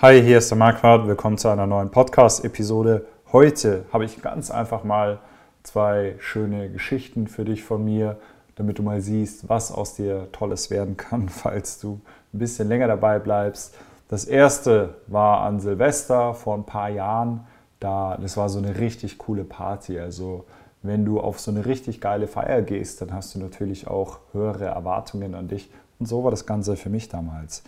Hi, hier ist der Marquardt. Willkommen zu einer neuen Podcast-Episode. Heute habe ich ganz einfach mal zwei schöne Geschichten für dich von mir, damit du mal siehst, was aus dir Tolles werden kann, falls du ein bisschen länger dabei bleibst. Das erste war an Silvester vor ein paar Jahren. Da, das war so eine richtig coole Party. Also wenn du auf so eine richtig geile Feier gehst, dann hast du natürlich auch höhere Erwartungen an dich. Und so war das Ganze für mich damals.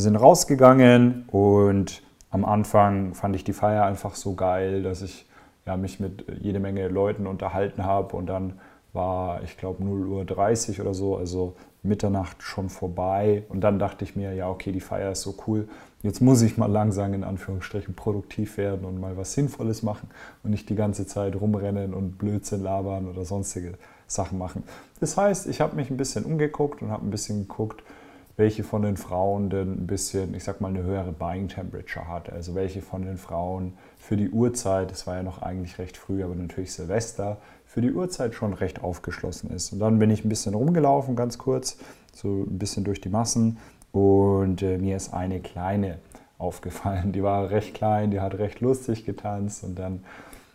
Wir sind rausgegangen und am Anfang fand ich die Feier einfach so geil, dass ich ja, mich mit jede Menge Leuten unterhalten habe und dann war, ich glaube, 0.30 Uhr oder so, also Mitternacht schon vorbei. Und dann dachte ich mir, ja, okay, die Feier ist so cool. Jetzt muss ich mal langsam in Anführungsstrichen produktiv werden und mal was Sinnvolles machen und nicht die ganze Zeit rumrennen und Blödsinn labern oder sonstige Sachen machen. Das heißt, ich habe mich ein bisschen umgeguckt und habe ein bisschen geguckt, welche von den Frauen denn ein bisschen, ich sag mal, eine höhere Buying Temperature hat. Also welche von den Frauen für die Uhrzeit, das war ja noch eigentlich recht früh, aber natürlich Silvester, für die Uhrzeit schon recht aufgeschlossen ist. Und dann bin ich ein bisschen rumgelaufen, ganz kurz, so ein bisschen durch die Massen und äh, mir ist eine kleine aufgefallen. Die war recht klein, die hat recht lustig getanzt und dann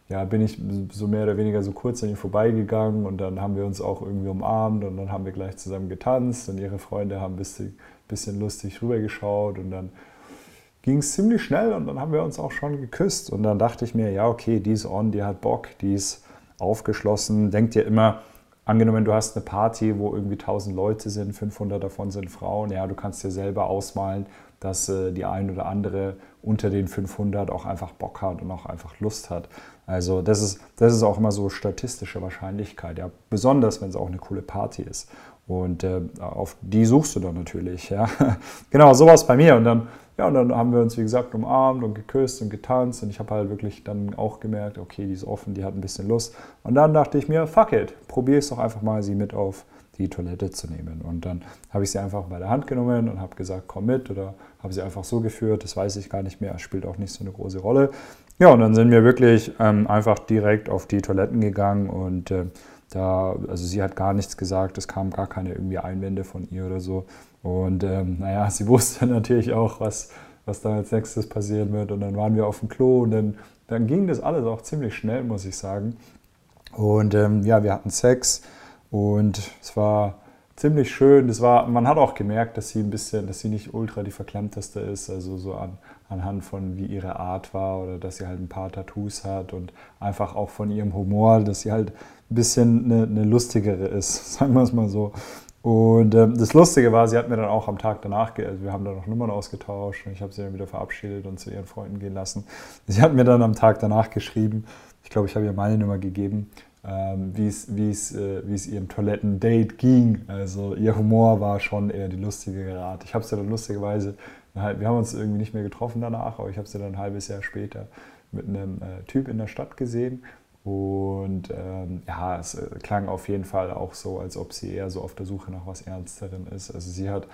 ja, bin ich so mehr oder weniger so kurz an ihr vorbeigegangen und dann haben wir uns auch irgendwie umarmt und dann haben wir gleich zusammen getanzt und ihre Freunde haben ein bisschen, bisschen lustig rübergeschaut und dann ging es ziemlich schnell und dann haben wir uns auch schon geküsst und dann dachte ich mir, ja, okay, die ist on, die hat Bock, die ist aufgeschlossen. Denkt dir immer, angenommen, du hast eine Party, wo irgendwie 1000 Leute sind, 500 davon sind Frauen, ja, du kannst dir selber ausmalen, dass äh, die ein oder andere unter den 500 auch einfach Bock hat und auch einfach Lust hat. Also das ist, das ist auch immer so statistische Wahrscheinlichkeit, ja. Besonders, wenn es auch eine coole Party ist. Und äh, auf die suchst du dann natürlich, ja. genau, sowas bei mir. Und dann, ja, und dann haben wir uns, wie gesagt, umarmt und geküsst und getanzt. Und ich habe halt wirklich dann auch gemerkt, okay, die ist offen, die hat ein bisschen Lust. Und dann dachte ich mir, fuck it, probier es doch einfach mal, sie mit auf die Toilette zu nehmen. Und dann habe ich sie einfach bei der Hand genommen und habe gesagt, komm mit oder habe sie einfach so geführt, das weiß ich gar nicht mehr, spielt auch nicht so eine große Rolle. Ja, und dann sind wir wirklich ähm, einfach direkt auf die Toiletten gegangen und äh, da, also sie hat gar nichts gesagt, es kamen gar keine irgendwie Einwände von ihr oder so. Und ähm, naja, sie wusste natürlich auch, was, was da als nächstes passieren wird. Und dann waren wir auf dem Klo und dann, dann ging das alles auch ziemlich schnell, muss ich sagen. Und ähm, ja, wir hatten Sex und es war ziemlich schön. Das war, man hat auch gemerkt, dass sie ein bisschen, dass sie nicht ultra die verklemmteste ist, also so an, anhand von wie ihre Art war oder dass sie halt ein paar Tattoos hat und einfach auch von ihrem Humor, dass sie halt ein bisschen eine, eine lustigere ist, sagen wir es mal so. Und ähm, das Lustige war, sie hat mir dann auch am Tag danach, also wir haben da noch Nummern ausgetauscht und ich habe sie dann wieder verabschiedet und zu ihren Freunden gehen lassen. Sie hat mir dann am Tag danach geschrieben, ich glaube, ich habe ihr meine Nummer gegeben ähm, wie es äh, ihrem Toiletten-Date ging. Also ihr Humor war schon eher die lustige Art. Ich habe sie dann lustigerweise, wir haben uns irgendwie nicht mehr getroffen danach, aber ich habe sie dann ein halbes Jahr später mit einem äh, Typ in der Stadt gesehen. Und ähm, ja, es äh, klang auf jeden Fall auch so, als ob sie eher so auf der Suche nach was Ernsteren ist. Also sie hat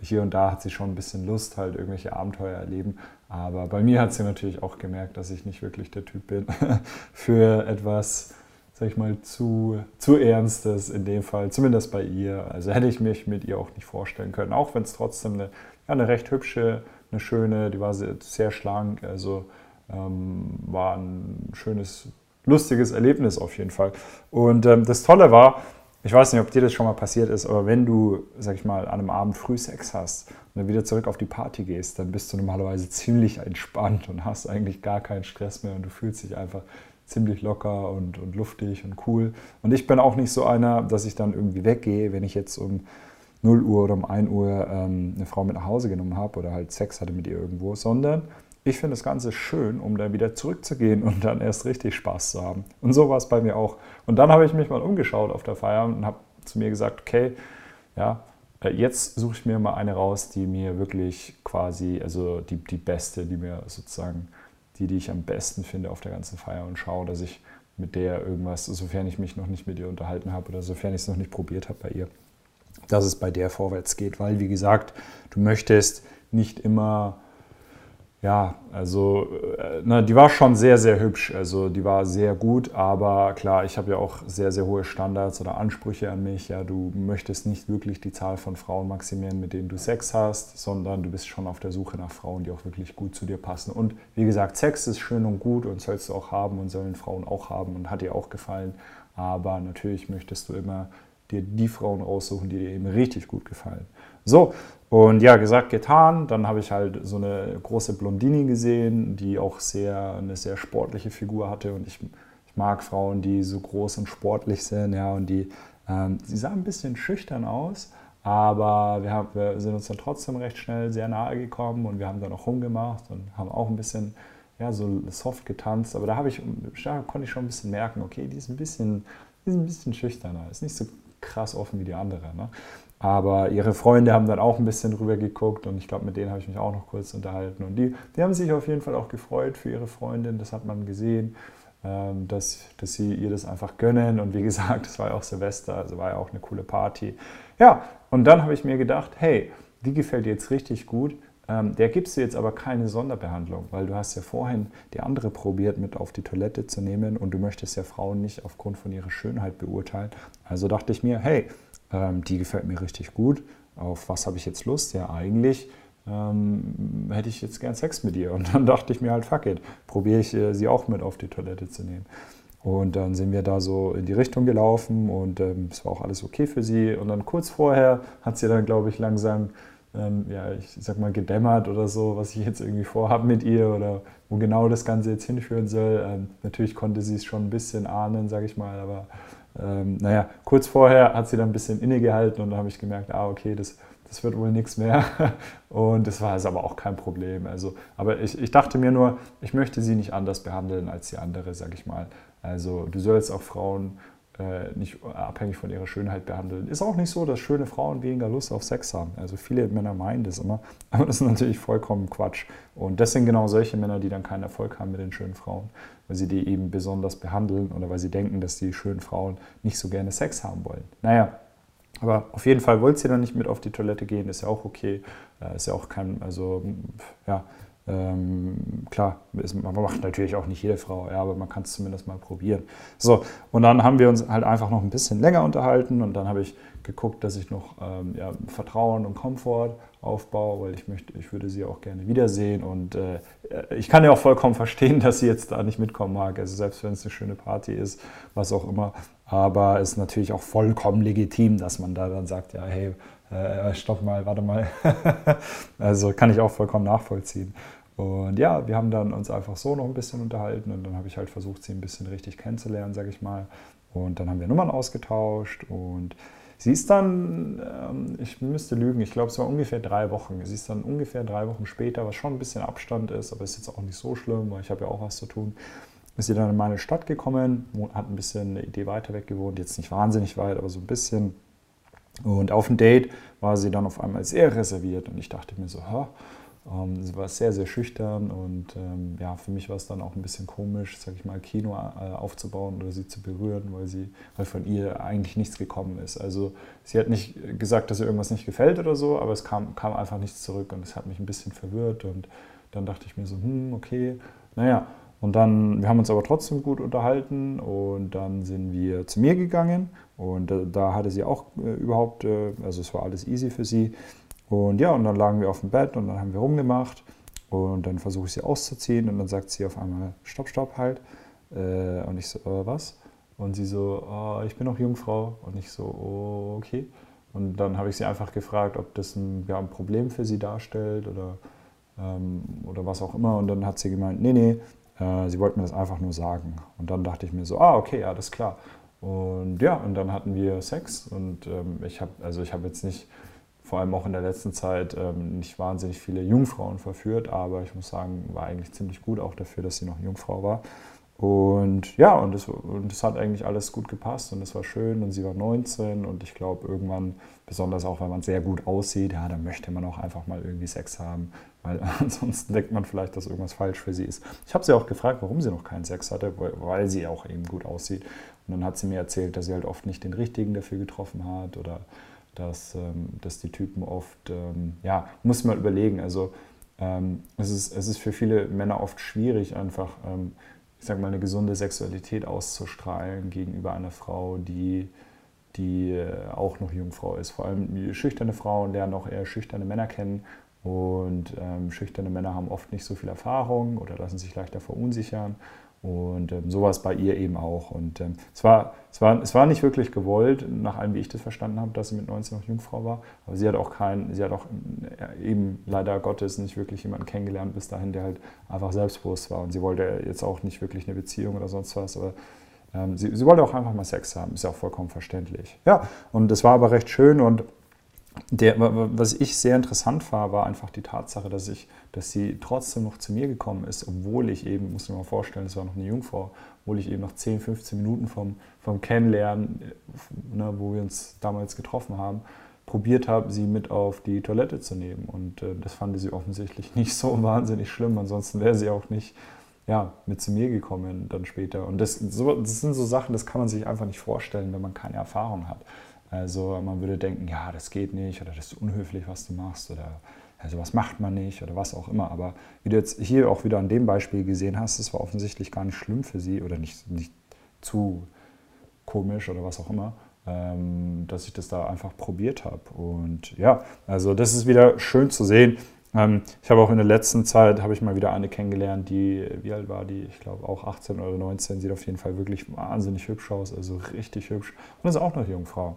hier und da hat sie schon ein bisschen Lust, halt irgendwelche Abenteuer erleben. Aber bei mir hat sie natürlich auch gemerkt, dass ich nicht wirklich der Typ bin für etwas sag ich mal, zu, zu Ernstes in dem Fall, zumindest bei ihr. Also hätte ich mich mit ihr auch nicht vorstellen können, auch wenn es trotzdem eine, ja, eine recht hübsche, eine schöne, die war sehr, sehr schlank, also ähm, war ein schönes, lustiges Erlebnis auf jeden Fall. Und ähm, das Tolle war, ich weiß nicht, ob dir das schon mal passiert ist, aber wenn du, sag ich mal, an einem Abend früh Sex hast und dann wieder zurück auf die Party gehst, dann bist du normalerweise ziemlich entspannt und hast eigentlich gar keinen Stress mehr und du fühlst dich einfach ziemlich locker und, und luftig und cool. Und ich bin auch nicht so einer, dass ich dann irgendwie weggehe, wenn ich jetzt um 0 Uhr oder um 1 Uhr ähm, eine Frau mit nach Hause genommen habe oder halt Sex hatte mit ihr irgendwo, sondern ich finde das Ganze schön, um dann wieder zurückzugehen und dann erst richtig Spaß zu haben. Und so war es bei mir auch. Und dann habe ich mich mal umgeschaut auf der Feier und habe zu mir gesagt, okay, ja, äh, jetzt suche ich mir mal eine raus, die mir wirklich quasi, also die, die beste, die mir sozusagen die, die ich am besten finde auf der ganzen Feier und schaue, dass ich mit der irgendwas, sofern ich mich noch nicht mit ihr unterhalten habe oder sofern ich es noch nicht probiert habe bei ihr, dass es bei der vorwärts geht. Weil, wie gesagt, du möchtest nicht immer ja, also äh, na, die war schon sehr, sehr hübsch. Also die war sehr gut, aber klar, ich habe ja auch sehr, sehr hohe Standards oder Ansprüche an mich. Ja, du möchtest nicht wirklich die Zahl von Frauen maximieren, mit denen du Sex hast, sondern du bist schon auf der Suche nach Frauen, die auch wirklich gut zu dir passen. Und wie gesagt, Sex ist schön und gut und sollst du auch haben und sollen Frauen auch haben und hat dir auch gefallen. Aber natürlich möchtest du immer dir die Frauen raussuchen, die dir eben richtig gut gefallen. So, und ja, gesagt, getan. Dann habe ich halt so eine große Blondini gesehen, die auch sehr, eine sehr sportliche Figur hatte. Und ich, ich mag Frauen, die so groß und sportlich sind. Ja, und die, ähm, sie sah ein bisschen schüchtern aus. Aber wir, haben, wir sind uns dann trotzdem recht schnell sehr nahe gekommen und wir haben dann auch rumgemacht und haben auch ein bisschen ja, so soft getanzt. Aber da, ich, da konnte ich schon ein bisschen merken, okay, die ist ein bisschen, die ist ein bisschen schüchterner, ist nicht so krass offen wie die andere. Ne? Aber ihre Freunde haben dann auch ein bisschen drüber geguckt und ich glaube, mit denen habe ich mich auch noch kurz unterhalten. Und die, die haben sich auf jeden Fall auch gefreut für ihre Freundin, das hat man gesehen, ähm, dass, dass sie ihr das einfach gönnen. Und wie gesagt, es war ja auch Silvester, also war ja auch eine coole Party. Ja, und dann habe ich mir gedacht, hey, die gefällt dir jetzt richtig gut. Ähm, der gibst du jetzt aber keine Sonderbehandlung, weil du hast ja vorhin die andere probiert, mit auf die Toilette zu nehmen und du möchtest ja Frauen nicht aufgrund von ihrer Schönheit beurteilen. Also dachte ich mir, hey, ähm, die gefällt mir richtig gut. Auf was habe ich jetzt Lust? Ja, eigentlich ähm, hätte ich jetzt gern Sex mit ihr. Und dann dachte ich mir halt, fuck it, probiere ich äh, sie auch mit auf die Toilette zu nehmen. Und dann sind wir da so in die Richtung gelaufen und ähm, es war auch alles okay für sie. Und dann kurz vorher hat sie dann, glaube ich, langsam, ähm, ja, ich sag mal, gedämmert oder so, was ich jetzt irgendwie vorhabe mit ihr oder wo genau das Ganze jetzt hinführen soll. Ähm, natürlich konnte sie es schon ein bisschen ahnen, sage ich mal, aber ähm, naja, kurz vorher hat sie dann ein bisschen innegehalten und dann habe ich gemerkt, ah, okay, das, das wird wohl nichts mehr. Und das war also aber auch kein Problem. Also, aber ich, ich dachte mir nur, ich möchte sie nicht anders behandeln als die andere, sage ich mal. Also du sollst auch Frauen äh, nicht abhängig von ihrer Schönheit behandeln. Ist auch nicht so, dass schöne Frauen weniger Lust auf Sex haben. Also viele Männer meinen das immer, aber das ist natürlich vollkommen Quatsch. Und das sind genau solche Männer, die dann keinen Erfolg haben mit den schönen Frauen, weil sie die eben besonders behandeln oder weil sie denken, dass die schönen Frauen nicht so gerne Sex haben wollen. Naja, aber auf jeden Fall wollt ihr dann nicht mit auf die Toilette gehen, ist ja auch okay. Äh, ist ja auch kein, also ja, ähm, klar, man macht natürlich auch nicht jede Frau, ja, aber man kann es zumindest mal probieren. So, und dann haben wir uns halt einfach noch ein bisschen länger unterhalten und dann habe ich geguckt, dass ich noch ähm, ja, Vertrauen und Komfort aufbaue, weil ich möchte, ich würde sie auch gerne wiedersehen und äh, ich kann ja auch vollkommen verstehen, dass sie jetzt da nicht mitkommen mag. Also selbst wenn es eine schöne Party ist, was auch immer, aber es ist natürlich auch vollkommen legitim, dass man da dann sagt, ja, hey, äh, stopp mal, warte mal. also kann ich auch vollkommen nachvollziehen. Und ja, wir haben dann uns einfach so noch ein bisschen unterhalten und dann habe ich halt versucht, sie ein bisschen richtig kennenzulernen, sage ich mal. Und dann haben wir Nummern ausgetauscht und sie ist dann, ähm, ich müsste lügen, ich glaube, es war ungefähr drei Wochen. Sie ist dann ungefähr drei Wochen später, was schon ein bisschen Abstand ist, aber ist jetzt auch nicht so schlimm, weil ich habe ja auch was zu tun. Ist sie dann in meine Stadt gekommen, hat ein bisschen eine Idee weiter weg gewohnt, jetzt nicht wahnsinnig weit, aber so ein bisschen. Und auf dem Date war sie dann auf einmal sehr reserviert und ich dachte mir so, ähm, sie war sehr, sehr schüchtern und ähm, ja, für mich war es dann auch ein bisschen komisch, sag ich mal, Kino äh, aufzubauen oder sie zu berühren, weil, sie, weil von ihr eigentlich nichts gekommen ist. Also sie hat nicht gesagt, dass ihr irgendwas nicht gefällt oder so, aber es kam, kam einfach nichts zurück und es hat mich ein bisschen verwirrt und dann dachte ich mir so, hm, okay, naja. Und dann, wir haben uns aber trotzdem gut unterhalten und dann sind wir zu mir gegangen und äh, da hatte sie auch äh, überhaupt, äh, also es war alles easy für sie. Und ja, und dann lagen wir auf dem Bett und dann haben wir rumgemacht und dann versuche ich sie auszuziehen und dann sagt sie auf einmal, stopp, stopp, halt. Äh, und ich so, äh, was? Und sie so, oh, ich bin noch Jungfrau. Und ich so, oh, okay. Und dann habe ich sie einfach gefragt, ob das ein, ja, ein Problem für sie darstellt oder, ähm, oder was auch immer. Und dann hat sie gemeint, nee, nee, äh, sie wollte mir das einfach nur sagen. Und dann dachte ich mir so, ah, okay, ja, das ist klar. Und ja, und dann hatten wir Sex und ähm, ich habe, also ich habe jetzt nicht vor allem auch in der letzten Zeit ähm, nicht wahnsinnig viele Jungfrauen verführt, aber ich muss sagen, war eigentlich ziemlich gut auch dafür, dass sie noch Jungfrau war. Und ja, und es, und es hat eigentlich alles gut gepasst und es war schön und sie war 19 und ich glaube irgendwann, besonders auch wenn man sehr gut aussieht, ja, dann möchte man auch einfach mal irgendwie Sex haben, weil ansonsten denkt man vielleicht, dass irgendwas falsch für sie ist. Ich habe sie auch gefragt, warum sie noch keinen Sex hatte, weil sie auch eben gut aussieht. Und dann hat sie mir erzählt, dass sie halt oft nicht den richtigen dafür getroffen hat oder dass, ähm, dass die Typen oft, ähm, ja, muss man überlegen, also ähm, es, ist, es ist für viele Männer oft schwierig, einfach, ich sag mal, eine gesunde Sexualität auszustrahlen gegenüber einer Frau, die, die äh, auch noch Jungfrau ist. Vor allem schüchterne Frauen lernen auch eher schüchterne Männer kennen und schüchterne Männer haben oft nicht so viel Erfahrung oder lassen sich leichter verunsichern. Und ähm, sowas bei ihr eben auch. Und ähm, es, war, es, war, es war nicht wirklich gewollt, nach allem, wie ich das verstanden habe, dass sie mit 19 noch Jungfrau war. Aber sie hat auch keinen, sie hat auch äh, eben leider Gottes nicht wirklich jemanden kennengelernt bis dahin, der halt einfach selbstbewusst war. Und sie wollte jetzt auch nicht wirklich eine Beziehung oder sonst was. Aber ähm, sie, sie wollte auch einfach mal Sex haben. Ist ja auch vollkommen verständlich. Ja, und es war aber recht schön und der, was ich sehr interessant war, war einfach die Tatsache, dass, ich, dass sie trotzdem noch zu mir gekommen ist, obwohl ich eben, muss mir mal vorstellen, es war noch eine Jungfrau, obwohl ich eben noch 10, 15 Minuten vom, vom Kennenlernen, ne, wo wir uns damals getroffen haben, probiert habe, sie mit auf die Toilette zu nehmen. Und äh, das fand sie offensichtlich nicht so wahnsinnig schlimm. Ansonsten wäre sie auch nicht ja, mit zu mir gekommen dann später. Und das, so, das sind so Sachen, das kann man sich einfach nicht vorstellen, wenn man keine Erfahrung hat. Also man würde denken, ja, das geht nicht oder das ist unhöflich, was du machst oder also was macht man nicht oder was auch immer. Aber wie du jetzt hier auch wieder an dem Beispiel gesehen hast, das war offensichtlich gar nicht schlimm für sie oder nicht, nicht zu komisch oder was auch immer, ähm, dass ich das da einfach probiert habe. Und ja, also das ist wieder schön zu sehen. Ähm, ich habe auch in der letzten Zeit, habe ich mal wieder eine kennengelernt, die, wie alt war die? Ich glaube auch 18 oder 19, sieht auf jeden Fall wirklich wahnsinnig hübsch aus, also richtig hübsch. Und ist auch noch Jungfrau.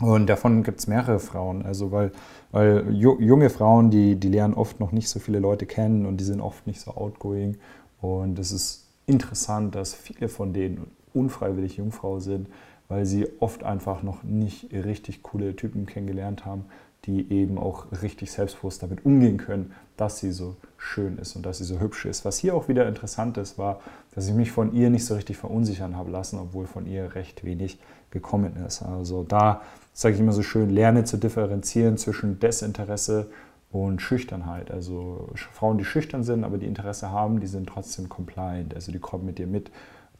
Und davon gibt es mehrere Frauen. Also weil, weil junge Frauen, die, die lernen oft noch nicht so viele Leute kennen und die sind oft nicht so outgoing. Und es ist interessant, dass viele von denen unfreiwillig Jungfrau sind, weil sie oft einfach noch nicht richtig coole Typen kennengelernt haben, die eben auch richtig selbstbewusst damit umgehen können, dass sie so schön ist und dass sie so hübsch ist. Was hier auch wieder interessant ist, war, dass ich mich von ihr nicht so richtig verunsichern habe lassen, obwohl von ihr recht wenig gekommen ist. Also da sage ich immer so schön, lerne zu differenzieren zwischen Desinteresse und Schüchternheit. Also Frauen, die schüchtern sind, aber die Interesse haben, die sind trotzdem compliant. Also die kommen mit dir mit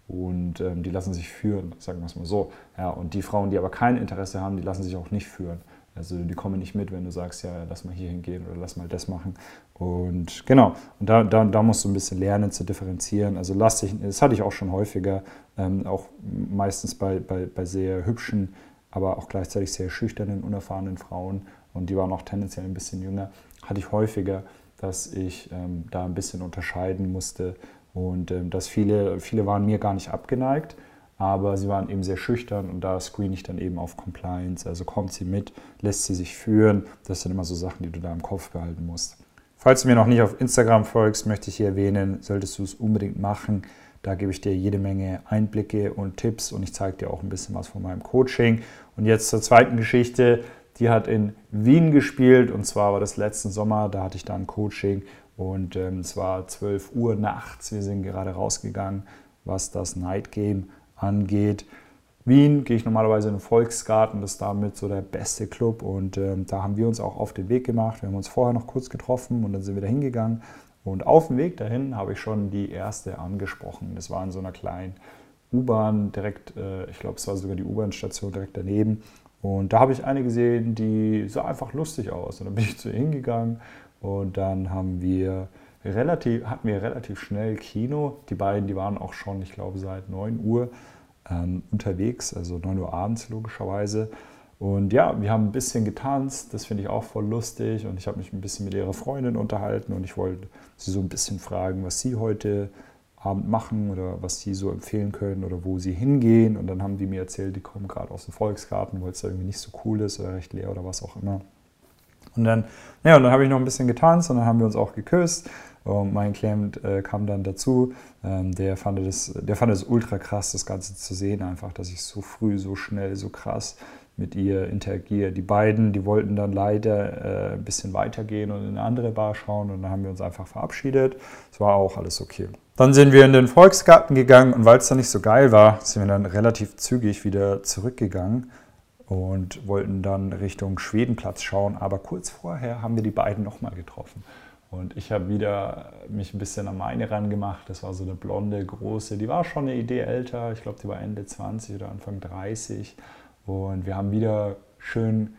und ähm, die lassen sich führen, sagen wir es mal so. Ja, und die Frauen, die aber kein Interesse haben, die lassen sich auch nicht führen. Also die kommen nicht mit, wenn du sagst, ja, lass mal hier hingehen oder lass mal das machen. Und genau, und da, da, da musst du ein bisschen lernen zu differenzieren. Also lass dich, das hatte ich auch schon häufiger, ähm, auch meistens bei, bei, bei sehr hübschen, aber auch gleichzeitig sehr schüchternen, unerfahrenen Frauen und die waren auch tendenziell ein bisschen jünger, hatte ich häufiger, dass ich ähm, da ein bisschen unterscheiden musste und ähm, dass viele, viele waren mir gar nicht abgeneigt aber sie waren eben sehr schüchtern und da screen ich dann eben auf Compliance. Also kommt sie mit, lässt sie sich führen. Das sind immer so Sachen, die du da im Kopf behalten musst. Falls du mir noch nicht auf Instagram folgst, möchte ich hier erwähnen, solltest du es unbedingt machen. Da gebe ich dir jede Menge Einblicke und Tipps und ich zeige dir auch ein bisschen was von meinem Coaching. Und jetzt zur zweiten Geschichte. Die hat in Wien gespielt und zwar war das letzten Sommer. Da hatte ich da ein Coaching und ähm, es war 12 Uhr nachts. Wir sind gerade rausgegangen, was das Night Game angeht. Wien gehe ich normalerweise in den Volksgarten, das ist damit so der beste Club und ähm, da haben wir uns auch auf den Weg gemacht. Wir haben uns vorher noch kurz getroffen und dann sind wir da hingegangen und auf dem Weg dahin habe ich schon die erste angesprochen. Das war in so einer kleinen U-Bahn direkt, äh, ich glaube es war sogar die U-Bahn-Station direkt daneben und da habe ich eine gesehen, die sah einfach lustig aus und dann bin ich zu ihr hingegangen und dann haben wir relativ, hatten wir relativ schnell Kino. Die beiden, die waren auch schon, ich glaube, seit 9 Uhr ähm, unterwegs, also 9 Uhr abends logischerweise. Und ja, wir haben ein bisschen getanzt, das finde ich auch voll lustig. Und ich habe mich ein bisschen mit ihrer Freundin unterhalten und ich wollte sie so ein bisschen fragen, was sie heute Abend machen oder was sie so empfehlen können oder wo sie hingehen. Und dann haben die mir erzählt, die kommen gerade aus dem Volksgarten, weil es da irgendwie nicht so cool ist oder recht leer oder was auch immer. Und dann, ja, und dann habe ich noch ein bisschen getanzt und dann haben wir uns auch geküsst. Und mein Klient äh, kam dann dazu. Ähm, der, fand das, der fand es ultra krass, das Ganze zu sehen, einfach, dass ich so früh, so schnell, so krass mit ihr interagiere. Die beiden, die wollten dann leider äh, ein bisschen weitergehen und in eine andere Bar schauen und dann haben wir uns einfach verabschiedet. Es war auch alles okay. Dann sind wir in den Volksgarten gegangen und weil es dann nicht so geil war, sind wir dann relativ zügig wieder zurückgegangen und wollten dann Richtung Schwedenplatz schauen. Aber kurz vorher haben wir die beiden nochmal getroffen. Und ich habe wieder mich ein bisschen an meine rangemacht. Das war so eine blonde, große, die war schon eine Idee älter. Ich glaube, die war Ende 20 oder Anfang 30. Und wir haben wieder schön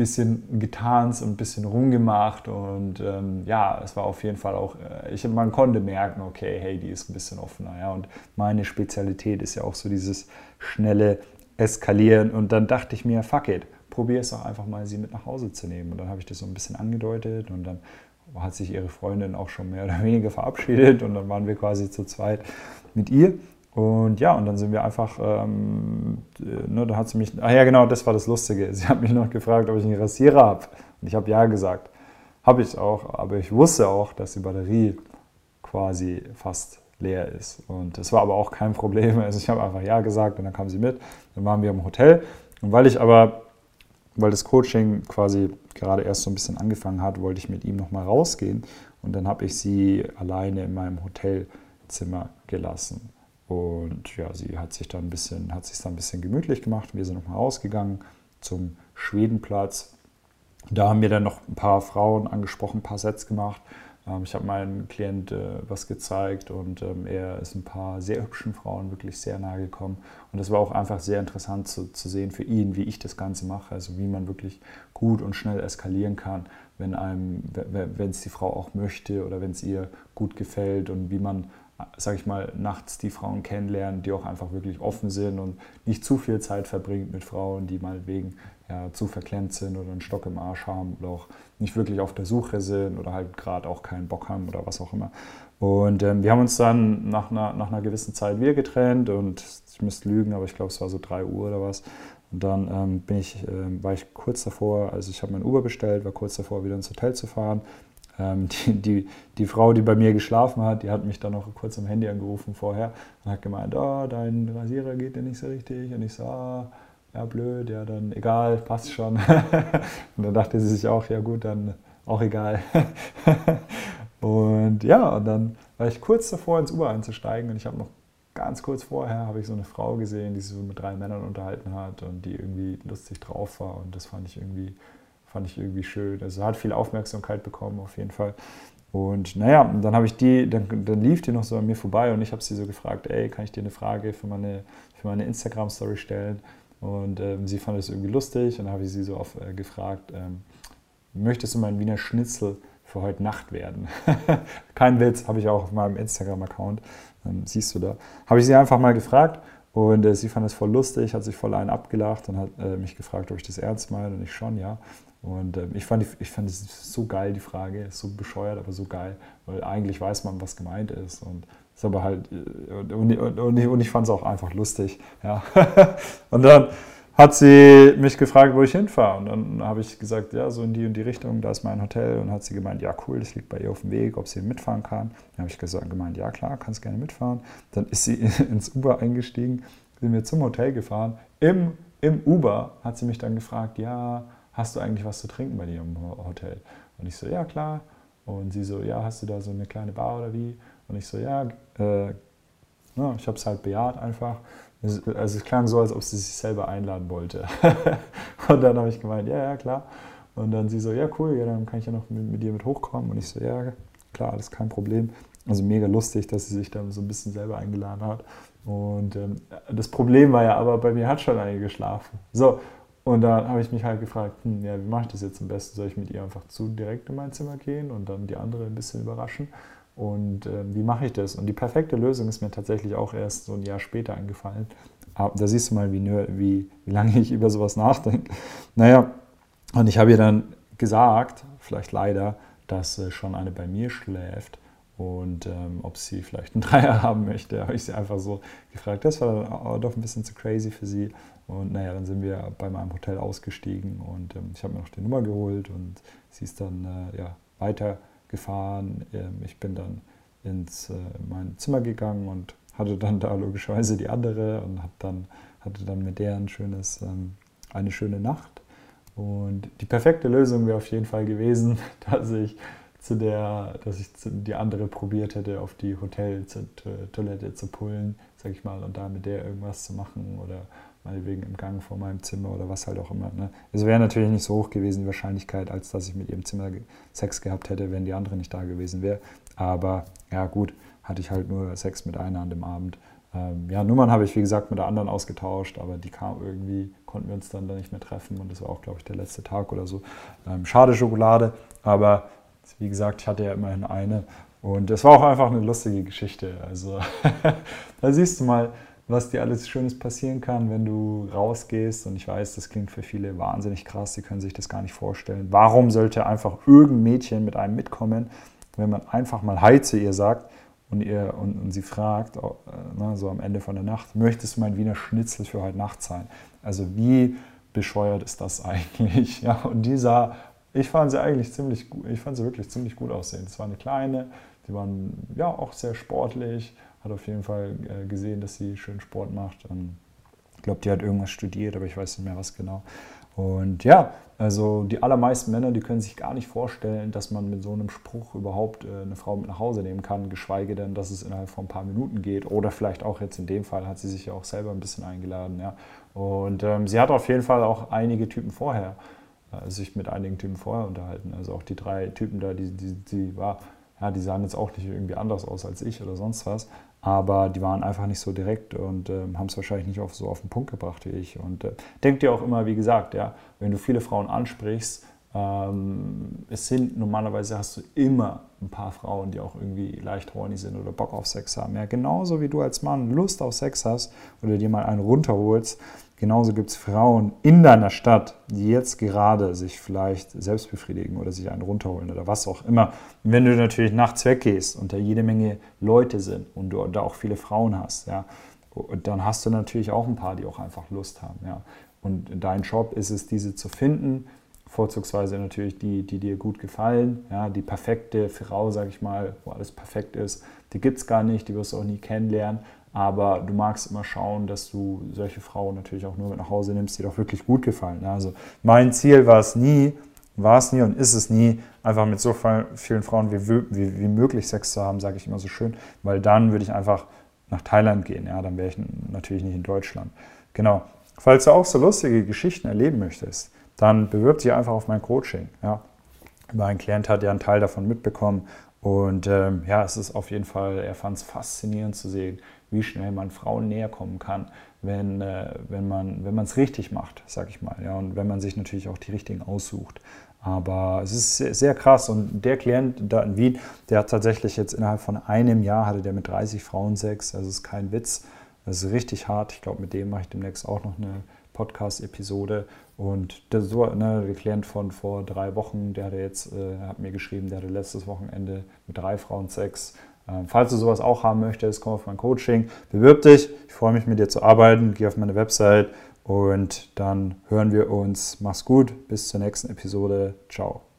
bisschen getanzt und ein bisschen rumgemacht und ähm, ja, es war auf jeden Fall auch, äh, ich, man konnte merken, okay, hey, die ist ein bisschen offener, ja, und meine Spezialität ist ja auch so dieses schnelle Eskalieren und dann dachte ich mir, fuck it, probier es doch einfach mal, sie mit nach Hause zu nehmen. Und dann habe ich das so ein bisschen angedeutet und dann hat sich ihre Freundin auch schon mehr oder weniger verabschiedet und dann waren wir quasi zu zweit mit ihr und ja, und dann sind wir einfach, ähm, ne, da hat sie mich, ach ja genau, das war das Lustige. Sie hat mich noch gefragt, ob ich einen Rasierer habe. Und ich habe ja gesagt. Habe ich auch, aber ich wusste auch, dass die Batterie quasi fast leer ist. Und das war aber auch kein Problem. Also ich habe einfach ja gesagt und dann kam sie mit. Dann waren wir im Hotel. Und weil ich aber, weil das Coaching quasi gerade erst so ein bisschen angefangen hat, wollte ich mit ihm nochmal rausgehen. Und dann habe ich sie alleine in meinem Hotelzimmer gelassen. Und ja, sie hat sich dann ein bisschen, hat sich dann ein bisschen gemütlich gemacht. Wir sind nochmal rausgegangen zum Schwedenplatz. Da haben wir dann noch ein paar Frauen angesprochen, ein paar Sets gemacht. Ähm, ich habe meinem Klient äh, was gezeigt und ähm, er ist ein paar sehr hübschen Frauen wirklich sehr nahe gekommen. Und das war auch einfach sehr interessant zu, zu sehen für ihn, wie ich das Ganze mache, also wie man wirklich gut und schnell eskalieren kann, wenn es die Frau auch möchte oder wenn es ihr gut gefällt und wie man sage ich mal, nachts die Frauen kennenlernen, die auch einfach wirklich offen sind und nicht zu viel Zeit verbringt mit Frauen, die mal wegen ja, zu verklemmt sind oder einen Stock im Arsch haben oder auch nicht wirklich auf der Suche sind oder halt gerade auch keinen Bock haben oder was auch immer. Und ähm, wir haben uns dann nach einer, nach einer gewissen Zeit wieder getrennt und ich müsste lügen, aber ich glaube, es war so 3 Uhr oder was. Und dann ähm, bin ich, äh, war ich kurz davor, also ich habe mein Uber bestellt, war kurz davor, wieder ins Hotel zu fahren ähm, die, die, die, Frau, die bei mir geschlafen hat, die hat mich dann noch kurz am Handy angerufen vorher und hat gemeint, oh, dein Rasierer geht dir nicht so richtig. Und ich so, ah, ja, blöd, ja, dann egal, passt schon. und dann dachte sie sich auch, ja gut, dann auch egal. und ja, und dann war ich kurz davor, ins Uber einzusteigen und ich habe noch ganz kurz vorher habe ich so eine Frau gesehen, die sich so mit drei Männern unterhalten hat und die irgendwie lustig drauf war und das fand ich irgendwie fand ich irgendwie schön. Also hat viel Aufmerksamkeit bekommen auf jeden Fall. Und naja, dann habe ich die, dann, dann, lief die noch so an mir vorbei und ich habe sie so gefragt, ey, kann ich dir eine Frage für meine, für meine Instagram-Story stellen? Und ähm, sie fand es irgendwie lustig und dann habe ich sie so oft äh, gefragt, ähm, möchtest du mein Wiener Schnitzel für heute Nacht werden? Kein Witz, habe ich auch auf meinem Instagram-Account, ähm, siehst du da. Habe ich sie einfach mal gefragt und äh, sie fand es voll lustig, hat sich voll einen abgelacht und hat äh, mich gefragt, ob ich das ernst meine und ich schon, ja. Und äh, ich fand, ich fand es so geil, die Frage, so bescheuert, aber so geil, weil eigentlich weiß man, was gemeint ist. Und ist aber halt, äh, und, und, und ich fand es auch einfach lustig. Ja. und dann hat sie mich gefragt, wo ich hinfahre. Und dann habe ich gesagt, ja, so in die und die Richtung, da ist mein Hotel. Und hat sie gemeint, ja, cool, das liegt bei ihr auf dem Weg, ob sie mitfahren kann. Dann habe ich gesagt, gemeint, ja, klar, kannst gerne mitfahren. Dann ist sie ins Uber eingestiegen, sind wir zum Hotel gefahren. Im, im Uber hat sie mich dann gefragt, ja, hast du eigentlich was zu trinken bei dir im Hotel? Und ich so, ja klar. Und sie so, ja, hast du da so eine kleine Bar oder wie? Und ich so, ja, äh, ja ich habe es halt bejaht einfach. Also es klang so, als ob sie sich selber einladen wollte. und dann habe ich gemeint, ja, ja, klar. Und dann sie so, ja, cool, ja, dann kann ich ja noch mit, mit dir mit hochkommen. Und ich so, ja, klar, alles kein Problem. Also mega lustig, dass sie sich dann so ein bisschen selber eingeladen hat. Und ähm, das Problem war ja aber, bei mir hat schon eine geschlafen. So, und da habe ich mich halt gefragt, hm, ja, wie mache ich das jetzt am besten? Soll ich mit ihr einfach zu direkt in mein Zimmer gehen und dann die andere ein bisschen überraschen? Und äh, wie mache ich das? Und die perfekte Lösung ist mir tatsächlich auch erst so ein Jahr später eingefallen. Aber da siehst du mal, wie, wie, wie lange ich über sowas nachdenke. Naja, und ich habe ihr dann gesagt, vielleicht leider, dass äh, schon eine bei mir schläft und ähm, ob sie vielleicht einen Dreier haben möchte, habe ich sie einfach so gefragt. Das war doch ein bisschen zu crazy für sie. Und naja, dann sind wir bei meinem Hotel ausgestiegen und ähm, ich habe mir noch die Nummer geholt und sie ist dann äh, ja, weitergefahren. Ähm, ich bin dann ins äh, mein Zimmer gegangen und hatte dann da logischerweise die andere und hat dann, hatte dann mit der ein schönes, ähm, eine schöne Nacht. Und die perfekte Lösung wäre auf jeden Fall gewesen, dass ich zu der, dass ich die andere probiert hätte, auf die Hoteltoilette zu pullen, sag ich mal, und da mit der irgendwas zu machen oder meinetwegen im Gang vor meinem Zimmer oder was halt auch immer. Ne? Es wäre natürlich nicht so hoch gewesen, die Wahrscheinlichkeit, als dass ich mit ihrem Zimmer Sex gehabt hätte, wenn die andere nicht da gewesen wäre. Aber ja, gut, hatte ich halt nur Sex mit einer an dem Abend. ähm, ja, Nummern habe ich, wie gesagt, mit der anderen ausgetauscht, aber die kam irgendwie, konnten wir uns dann da nicht mehr treffen und das war auch, glaube ich, der letzte Tag oder so. Ähm, schade Schokolade, aber wie gesagt, ich hatte ja immerhin eine und es war auch einfach eine lustige Geschichte. Also da siehst du mal, was dir alles Schönes passieren kann, wenn du rausgehst. Und ich weiß, das klingt für viele wahnsinnig krass, die können sich das gar nicht vorstellen. Warum sollte einfach irgendein Mädchen mit einem mitkommen, wenn man einfach mal Hi zu ihr sagt und, ihr, und, und sie fragt, äh, ne, so am Ende von der Nacht, möchtest du mein Wiener Schnitzel für heute Nacht sein? Also wie bescheuert ist das eigentlich? Ja, und die sah, ich fand sie eigentlich ziemlich gut, ich fand sie wirklich ziemlich gut aussehen. Es war eine kleine, die waren ja auch sehr sportlich, hat auf jeden Fall äh, gesehen, dass sie schön Sport macht. Ich glaube, die hat irgendwas studiert, aber ich weiß nicht mehr was genau. Und ja, also die allermeisten Männer, die können sich gar nicht vorstellen, dass man mit so einem Spruch überhaupt äh, eine Frau mit nach Hause nehmen kann, geschweige denn, dass es innerhalb von ein paar Minuten geht. Oder vielleicht auch jetzt in dem Fall hat sie sich ja auch selber ein bisschen eingeladen. Ja. Und ähm, sie hat auf jeden Fall auch einige Typen vorher, äh, sich mit einigen Typen vorher unterhalten. Also auch die drei Typen da, die, die, die war, ja, die sahen jetzt auch nicht irgendwie anders aus als ich oder sonst was aber die waren einfach nicht so direkt und äh, haben es wahrscheinlich nicht auf, so auf den Punkt gebracht wie ich. Und äh, denk dir auch immer, wie gesagt, ja, wenn du viele Frauen ansprichst, ähm, es sind normalerweise hast du immer ein paar Frauen, die auch irgendwie leicht horny sind oder Bock auf Sex haben. Ja, genauso wie du als Mann Lust auf Sex hast oder dir mal einen runterholst, Genauso gibt es Frauen in deiner Stadt, die jetzt gerade sich vielleicht selbst befriedigen oder sich einen runterholen oder was auch immer. Wenn du natürlich nachts weggehst und da jede Menge Leute sind und du da auch viele Frauen hast, ja, dann hast du natürlich auch ein paar, die auch einfach Lust haben. Ja. Und dein Job ist es, diese zu finden, vorzugsweise natürlich die, die dir gut gefallen. Ja, die perfekte Frau, sag ich mal, wo alles perfekt ist, die gibt es gar nicht, die wirst du auch nie kennenlernen. Aber du magst immer schauen, dass du solche Frauen natürlich auch nur mit nach Hause nimmst, die doch wirklich gut gefallen. Also mein Ziel war es nie, war es nie und ist es nie, einfach mit so vielen Frauen wie, wie, wie möglich Sex zu haben, sage ich immer so schön, weil dann würde ich einfach nach Thailand gehen. Ja, dann wäre ich natürlich nicht in Deutschland. Genau. Falls du auch so lustige Geschichten erleben möchtest, dann bewirb dich einfach auf mein Coaching. Ja. Mein Klient hat ja einen Teil davon mitbekommen und ähm, ja, es ist auf jeden Fall, er fand es faszinierend zu sehen, wie schnell man Frauen näher kommen kann, wenn, äh, wenn man es richtig macht, sag ich mal. Ja, und wenn man sich natürlich auch die richtigen aussucht. Aber es ist sehr, sehr, krass und der Klient da in Wien, der hat tatsächlich jetzt innerhalb von einem Jahr hatte der mit 30 Frauen Sex. Also ist kein Witz. Das ist richtig hart. Ich glaube, mit dem mache ich demnächst auch noch eine Podcast-Episode. Und der, so, ne, der Klient von vor drei Wochen, der hatte jetzt, äh, hat mir geschrieben, der hatte letztes Wochenende mit drei Frauen Sex. Ähm, falls du sowas auch haben möchtest, komm auf mein Coaching, bewirb dich. Ich freue mich mit dir zu arbeiten. Geh auf meine Website und dann hören wir uns. Mach's gut. Bis zur nächsten Episode. Ciao.